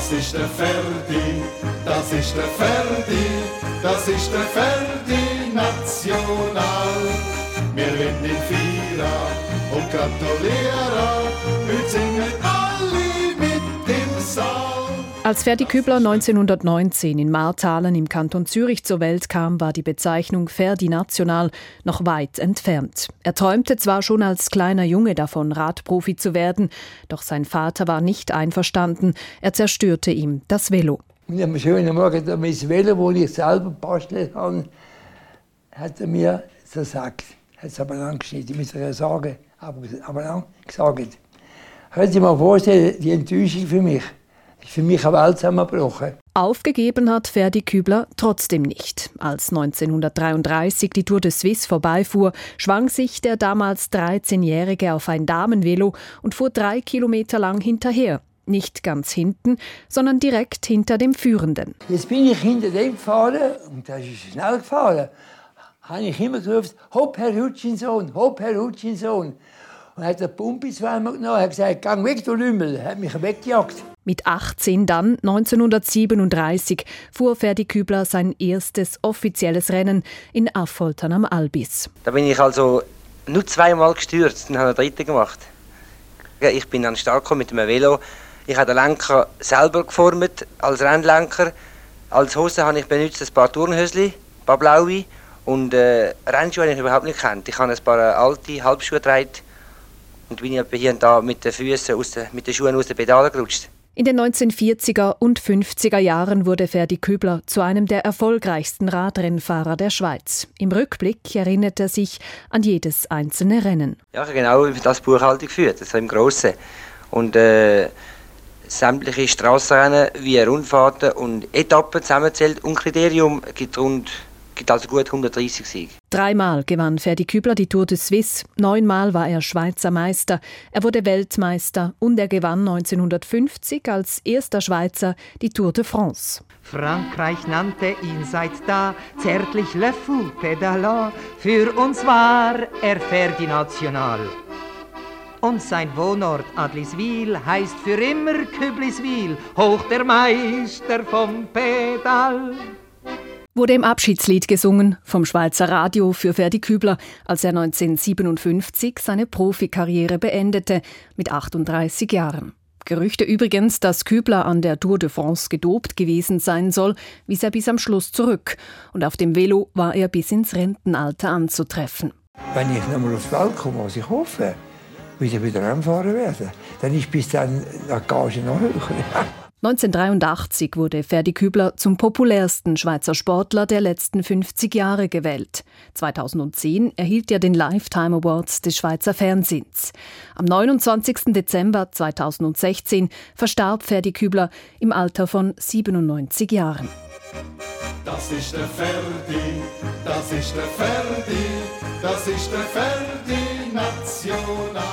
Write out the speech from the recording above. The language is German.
Das ist der Ferdi, das ist der Ferdi, das ist der Ferdi National. Wir wollen ihn feiern und gratulieren, Als Ferdi Kübler 1919 in Martalen im Kanton Zürich zur Welt kam, war die Bezeichnung Ferdi National noch weit entfernt. Er träumte zwar schon als kleiner Junge davon, Radprofi zu werden, doch sein Vater war nicht einverstanden. Er zerstörte ihm das Velo. Und am schönen Morgen mein Velo, das ich selber bastelt habe, hat er mir gesagt, hat es aber lang geschnitten, ich muss sagen, aber, lang gesagt. Können Sie mal vorstellen, die Enttäuschung für mich für mich eine Welt zusammengebrochen. Aufgegeben hat Ferdi Kübler trotzdem nicht. Als 1933 die Tour de Suisse vorbeifuhr, schwang sich der damals 13-Jährige auf ein Damenvelo und fuhr drei Kilometer lang hinterher. Nicht ganz hinten, sondern direkt hinter dem Führenden. Jetzt bin ich hinter dem gefahren und da ist schnell gefahren. Habe ich immer gerufen, hopp, Herr Hutchinson, hopp, Herr Hutchinson. Und hat der Pumpe zweimal genommen, hat gesagt, gang weg, du Lümmel, hat mich weggejagt. Mit 18 dann, 1937, fuhr Ferdi Kübler sein erstes offizielles Rennen in Affoltern am Albis. Da bin ich also nur zweimal gestürzt und habe einen dritten gemacht. Ich bin dann stark mit dem Velo. Ich habe den Lenker selber geformt als Rennlenker. Als Hose habe ich benutzt ein paar Turnhösli, ein paar blaue und äh, Rennschuhe habe ich überhaupt nicht kennt. Ich habe ein paar alte Halbschuhe getragen und bin hier und da mit den Füßen aus den, mit den Schuhen aus den Pedalen gerutscht. In den 1940er und 50er Jahren wurde Ferdi Kübler zu einem der erfolgreichsten Radrennfahrer der Schweiz. Im Rückblick erinnert er sich an jedes einzelne Rennen. Ja, genau wie das Buchhaltung führt, also im Grossen. Und äh, sämtliche Strassenrennen wie Rundfahrten und Etappen zusammenzählt und Kriterium gibt rund gibt also gut 130 Siege. Dreimal gewann Ferdi Kübler die Tour de Suisse, neunmal war er Schweizer Meister, er wurde Weltmeister und er gewann 1950 als erster Schweizer die Tour de France. Frankreich nannte ihn seit da zärtlich Le Fou Pedalant, für uns war er Ferdi National. Und sein Wohnort Adliswil heißt für immer Kübliswil, hoch der Meister vom Pedal wurde im Abschiedslied gesungen vom Schweizer Radio für Ferdi Kübler, als er 1957 seine Profikarriere beendete mit 38 Jahren. Gerüchte übrigens, dass Kübler an der Tour de France gedopt gewesen sein soll, wies er bis am Schluss zurück. Und auf dem Velo war er bis ins Rentenalter anzutreffen. Wenn ich nochmal aufs Welt komme, was ich hoffe, wieder wieder anfahren werde, dann ist bis dann die Gage noch höher. 1983 wurde Ferdi Kübler zum populärsten Schweizer Sportler der letzten 50 Jahre gewählt. 2010 erhielt er den Lifetime Awards des Schweizer Fernsehens. Am 29. Dezember 2016 verstarb Ferdi Kübler im Alter von 97 Jahren. Das ist der Ferdi, das ist der Ferdi, das ist der Ferdi National.